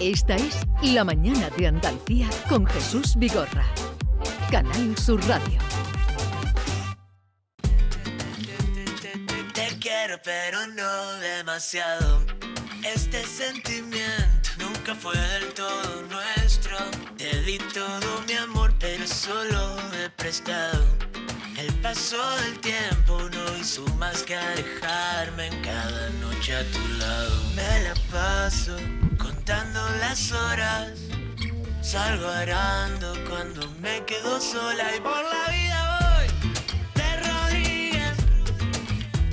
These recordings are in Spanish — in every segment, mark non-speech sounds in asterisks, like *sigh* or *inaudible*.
Esta es La Mañana de Andalucía con Jesús Vigorra. Canal Sur Radio. Te quiero pero no demasiado. Este sentimiento nunca fue del todo nuestro. Te di todo mi amor pero solo he prestado. El paso del tiempo no hizo más que alejarme en cada noche a tu lado. Me la paso contando las horas. Salgo arando cuando me quedo sola y por la vida voy de rodillas.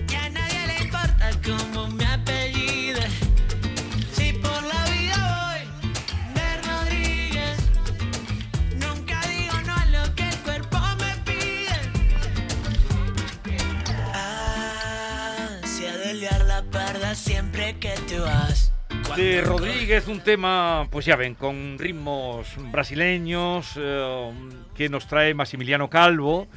Y a nadie le importa cómo me apellida. Si por la vida voy de Rodríguez, nunca digo no a lo que el cuerpo me pide. Ansia de liar la parda siempre que te vas. De Rodríguez, un tema, pues ya ven, con ritmos brasileños eh, que nos trae Maximiliano Calvo,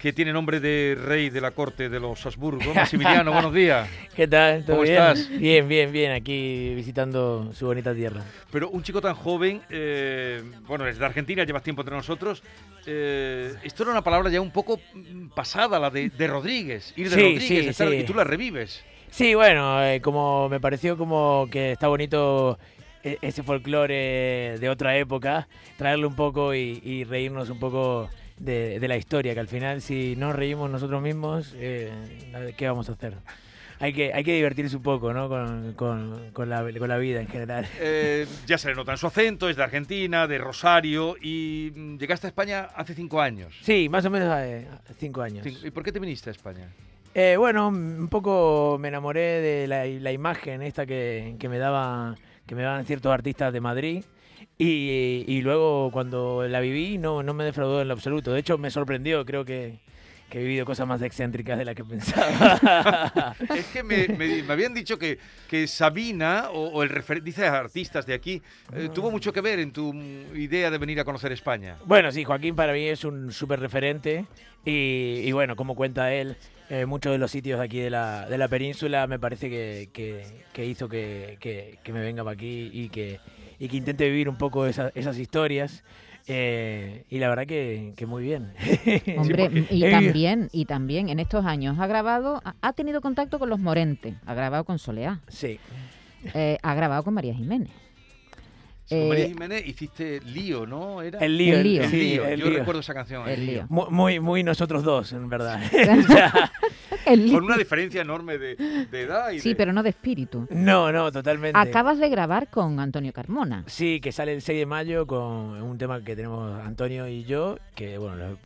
que tiene nombre de rey de la corte de los Habsburgo. *laughs* Maximiliano, buenos días. ¿Qué tal? ¿Todo ¿Cómo bien? estás? Bien, bien, bien. Aquí visitando su bonita tierra. Pero un chico tan joven, eh, bueno, es de Argentina, llevas tiempo entre nosotros. eh, esto era una palabra ya un poco mm, pasada, la de, de Rodríguez, ir de Sí, Rodríguez, sí, estar- sí. y tú la revives. Sí, bueno, eh, como me pareció como que está bonito e- ese folclore de otra época, traerlo un poco y, y reírnos un poco de, de la historia, que al final si no reímos nosotros mismos, eh, ¿qué vamos a hacer? Hay que, hay que divertirse un poco, ¿no? Con, con- con la, con la vida en general. Eh, ya se le nota en su acento, es de Argentina, de Rosario, y mm, llegaste a España hace cinco años. Sí, más o menos eh, cinco años. ¿Y por qué te viniste a España? Eh, bueno, un poco me enamoré de la, imagen esta que, me que me daban ciertos artistas de Madrid y, y luego cuando la viví no, no me defraudó en lo absoluto. De hecho, me sorprendió. Creo que, que he vivido cosas más excéntricas de las que pensaba. *laughs* Es que me, me- me habían dicho que, que Sabina, o, o el refer- dice artistas de aquí, eh, tuvo mucho que ver en tu idea de venir a conocer España. Bueno, sí, Joaquín para mí es un súper referente y, y bueno, como cuenta él, eh, muchos de los sitios de aquí de la, de la península me parece que, que- que hizo que, que- que me venga para aquí y que, y que intente vivir un poco esa- esas historias. Eh, y la verdad que, que muy bien. *laughs* Hombre, y también, y también en estos años ha grabado, ha- ha tenido contacto con los Morentes, ha grabado con Soleá, sí. eh, ha grabado con María Jiménez. Con Eh, María Jiménez hiciste Lío, ¿no? Era El lío. El lío. El sí, Lío. el Yo lío. recuerdo esa canción. El lío. Mu- Muy, muy nosotros dos, en verdad. *laughs* Con una diferencia enorme de, de edad y Sí, de- pero no de espíritu. no, no, totalmente. Acabas de grabar con Antonio Carmona. Sí, que sale el 6 de mayo con un tema que tenemos Antonio y yo, que bueno, los,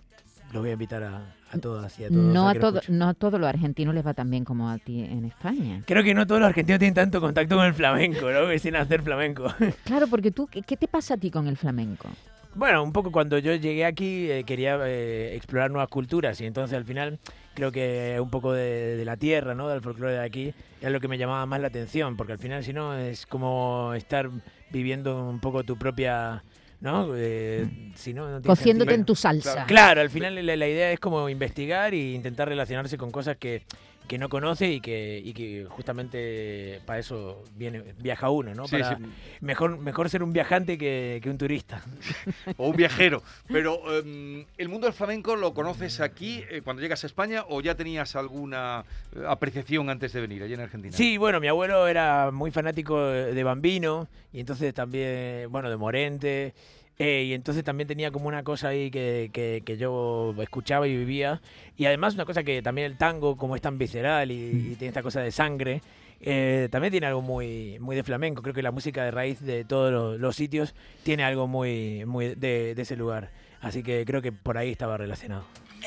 los voy a invitar a, a todas y a todos. No a, todo, no a todos los argentinos les va tan bien como a ti en España. Creo que no todos los argentinos tienen tanto contacto con el flamenco, ¿no? Que sin hacer flamenco. *laughs* Claro, porque tú, ¿qué, qué te pasa a ti con el flamenco? Bueno, un poco cuando yo llegué aquí eh, quería eh, explorar nuevas culturas y entonces al final creo que un poco de, de la tierra, ¿no? Del folclore de aquí es lo que me llamaba más la atención, porque al final si no es como estar viviendo un poco tu propia, ¿no? Eh, si no, no tiene Cociéndote sentido. en tu salsa. Claro, al final la, la idea es como investigar e intentar relacionarse con cosas que, que no conoce y que, y que justamente para eso viene viaja uno, ¿no? Sí, Para- sí. Mejor, mejor ser un viajante que, que un turista. *laughs* o un viajero. Pero em, el mundo del flamenco lo conoces aquí eh, cuando llegas a España o ya tenías alguna eh, apreciación antes de venir allí en Argentina. Sí, bueno, mi abuelo era muy fanático de Bambino y entonces también, bueno, de Morente. Eh, y entonces también tenía como una cosa ahí que, que- que yo escuchaba y vivía. Y además una cosa que también el tango, como es tan visceral y, y tiene esta cosa de sangre, eh, también tiene algo muy, muy de flamenco. Creo que la música de raíz de todos los, los sitios tiene algo muy, muy de, de ese lugar. Así que creo que por ahí estaba relacionado.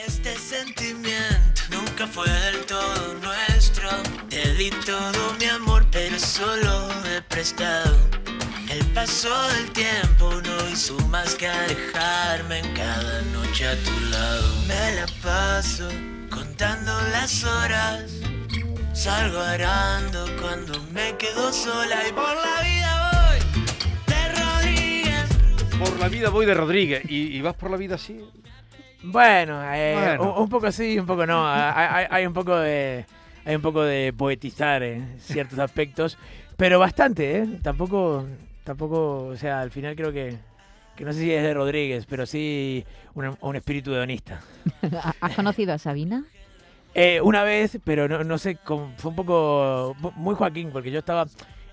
Este sentimiento nunca fue del todo nuestro. Te di todo mi amor, pero solo he prestado. El paso del tiempo no hizo más que alejarme en cada noche a tu lado. Me la paso contando las horas. Salgo arando cuando me quedo sola y por la vida voy de Rodríguez. Por la vida voy de Rodríguez. ¿Y, y vas por la vida así? Bueno, eh, Bueno. Un, un poco sí, un poco no. *laughs* Hay, hay- hay un poco de hay un poco de poetizar en ciertos aspectos, pero bastante, ¿eh? Tampoco Tampoco, o sea, al final creo que, que no sé si es de Rodríguez, pero sí una- un espíritu hedonista. *laughs* ¿Has conocido a Sabina? Eh, una vez, pero no, no sé, cómo- fue un poco mu- muy Joaquín, porque yo estaba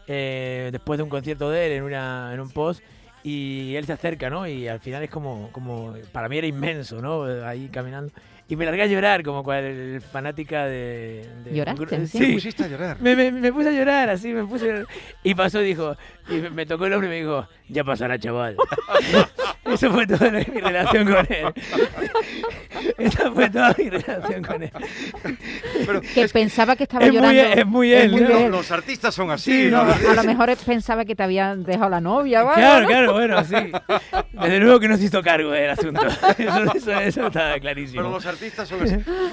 eh, después de un concierto de él en, una, en un post y él se acerca, ¿no? Y al final es como, como para mí era inmenso, ¿no? Ahí caminando. Y me largué a llorar como cual fanática de... de ¿Lloraste, un sí? Sí, pusiste a llorar. me, me- me puse a llorar, así, me puse a llorar. Y pasó, dijo, y me, me tocó el hombre y me dijo, ya pasará, chaval. *laughs* Eso fue toda la- mi relación con él. Esa fue toda mi relación con él. Pero Que pensaba que estaba Es muy, llorando. es muy Es él, muy ¿no? los, él. los artistas son así. Sí, ¿no? A lo mejor pensaba que te habían dejado la novia. Claro, claro, bueno, sí. Desde luego que no se hizo cargo del asunto. *laughs* Eso, eso, eso está clarísimo. Pero los artistas.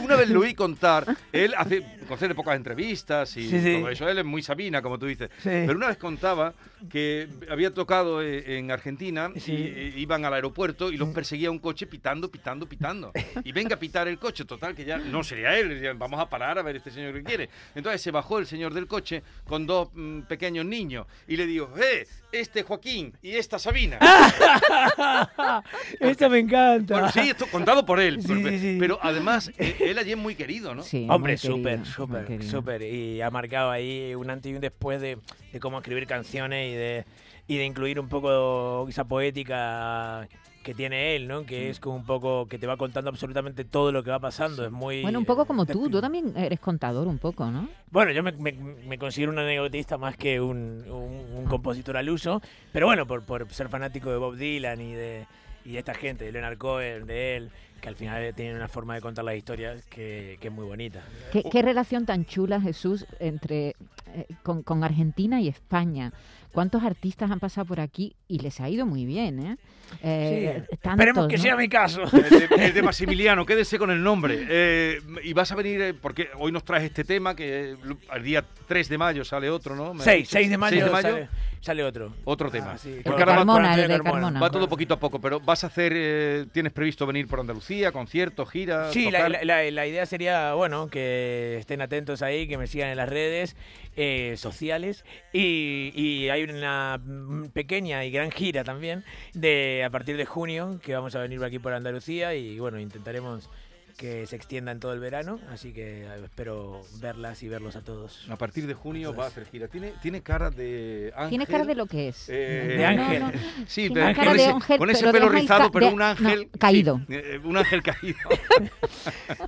Una vez lo oí contar, él hace, concede pocas entrevistas y Sí, sí. todo eso. Él es muy Sabina, como tú dices. Sí. Pero una vez contaba que había tocado eh, en Argentina y eh, iban al aeropuerto y los perseguía un coche pitando, pitando, pitando. Y venga a pitar el coche, total, que ya no sería él. Vamos a parar a ver este señor que quiere. Entonces se bajó el señor del coche con dos mm, pequeños niños y le dijo, ¡eh! Este Joaquín y esta Sabina. *laughs* Esto me encanta. Bueno, sí, esto contado por él. Pero, sí. Pero además, eh, *laughs* él allí es muy querido, ¿no? Sí, Hombre, súper, súper, súper. Y ha marcado ahí un antes y un después de, de cómo escribir canciones y de, y de incluir un poco esa poética que tiene él, ¿no? Que es como un poco que te va contando absolutamente todo lo que va pasando. Es muy. Bueno, un poco como eh, tú. Tú también eres contador un poco, ¿no? Bueno, yo me, me- me considero un anecdotista más que un, un- un compositor al uso, pero bueno, por, por ser fanático de Bob Dylan y de, y de esta gente, de Leonard Cohen, de él, que al final tienen una forma de contar las historias que, que es muy bonita. ¿Qué, qué relación tan chula, Jesús, entre eh, con, con Argentina y España? ¿Cuántos artistas han pasado por aquí y les ha ido muy bien, eh? Eh, tantos, Esperemos que ¿no? sea mi caso. El de, el de Maximiliano, quédese con el nombre. Eh, y vas a venir, eh, porque hoy nos traes este tema, que eh, el día 3 de mayo sale otro, ¿no? Me has 6, dicho. 6 de mayo, 6 de mayo, Sale, sale otro. otro tema. Ah, sí, El Porque ahora va- Carmona, Antonio el de Carmona. Carmona. Va todo poquito a poco, pero vas a hacer, eh, tienes previsto venir por Andalucía, conciertos, giras. Sí, la, tocar? la- la- la idea sería, bueno, que estén atentos ahí, que me sigan en las redes eh, sociales y, y hay una mm, pequeña y gran gira también de a partir de junio que vamos a venir aquí por Andalucía y bueno, intentaremos que se extienda en todo el verano, así que eh, espero verlas y verlos a todos. A partir de junio va a hacer gira. Tiene, tiene cara de ángel. Tiene cara de lo que es. Eh, De ángel. Sí, Tiene pero cara con de ese, ángel, con ese pero pelo rizado, pero de- un no, ángel. sí, caído. eh, un ángel caído. *laughs*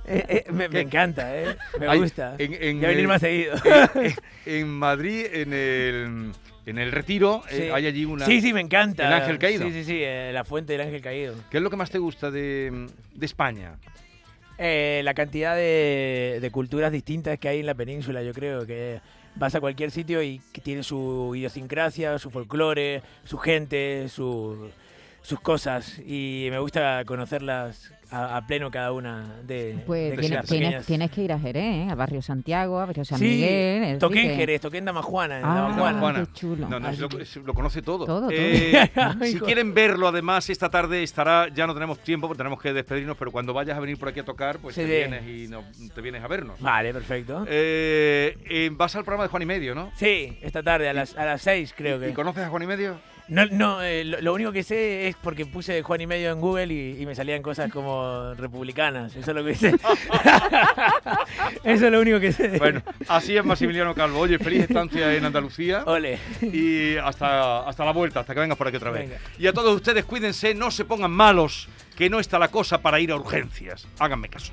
Eh, eh, me, me encanta, ¿eh? me Hay- gusta. en- en, ya venir eh, más seguido. en, en Madrid, en el, en el Retiro, eh, Sí. hay allí una. Sí, sí, me encanta. El ángel caído. Sí, sí, sí, eh, la fuente del ángel caído. ¿Qué es lo que más te gusta de, de España? Eh, la cantidad de, culturas distintas que hay en la península, yo creo que vas a cualquier sitio y que tiene su idiosincrasia, su folclore, su gente, su- sus cosas y me gusta conocerlas a, a pleno cada una de, Pues de tienes, tienes- que ir a Jerez, ¿eh? a Barrio Santiago, a Barrio San Sí, Miguel. toqué en Jerez, toqué en Damajuana, en Ah, Damajuana. Juana. qué chulo. No, no, Así lo, conoce todo. Todo, todo. Eh, *laughs* si quieren verlo, además, esta tarde estará, ya no tenemos tiempo porque tenemos que despedirnos, pero cuando vayas a venir por aquí a tocar, pues Sí, te, vienes y no- te vienes a vernos. Vale, perfecto. Eh, eh, vas al programa de Juan y Medio, ¿no? Sí, esta tarde a las, a las seis creo ¿Y que. conoces a Juan y Medio? No, no eh, lo, lo único que sé es porque puse Juan y medio en Google y, y me salían cosas como republicanas. Eso es lo que sé. *laughs* Eso es lo único que sé. Bueno, así es Maximiliano Calvo. Oye, feliz estancia en Andalucía. Ole. Y hasta, hasta la vuelta, hasta que vengas por aquí otra vez. Venga. Y a todos ustedes, cuídense, no se pongan malos, que no está la cosa para ir a urgencias. Háganme caso.